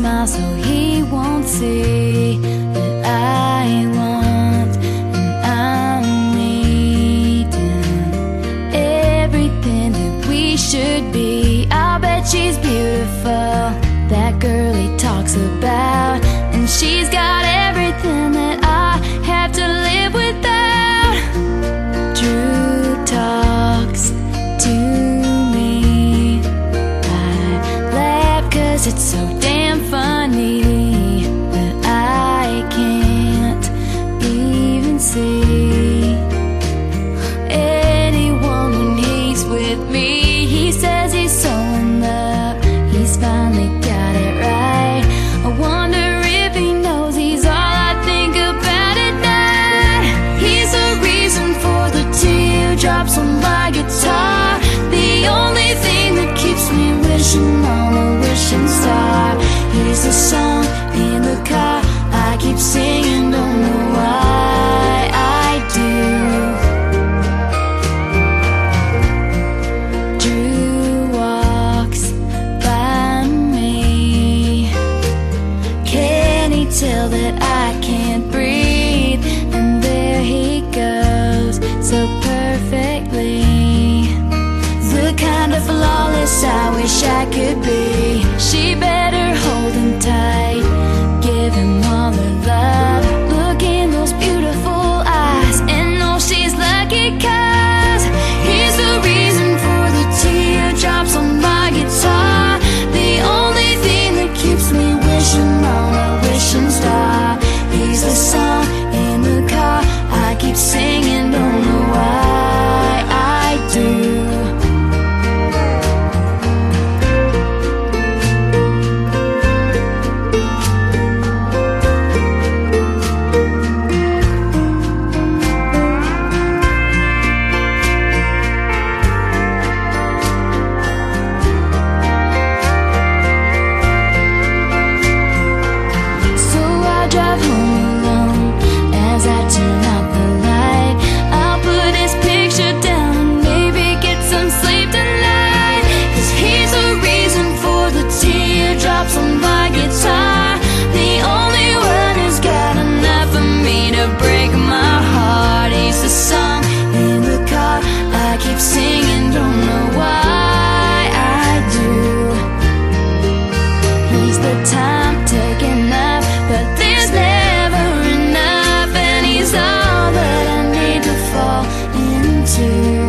smile so he won't see that I want and I'm needing everything that we should be. I'll bet she's beautiful, that girl he talks about, and she's got everything that I have to live without. Drew talks to me. I laugh cause it's so tell that I can't breathe? And there he goes so perfectly. The kind of flawless I wish I could be. the time taken up, but there's never enough, and he's all that I need to fall into.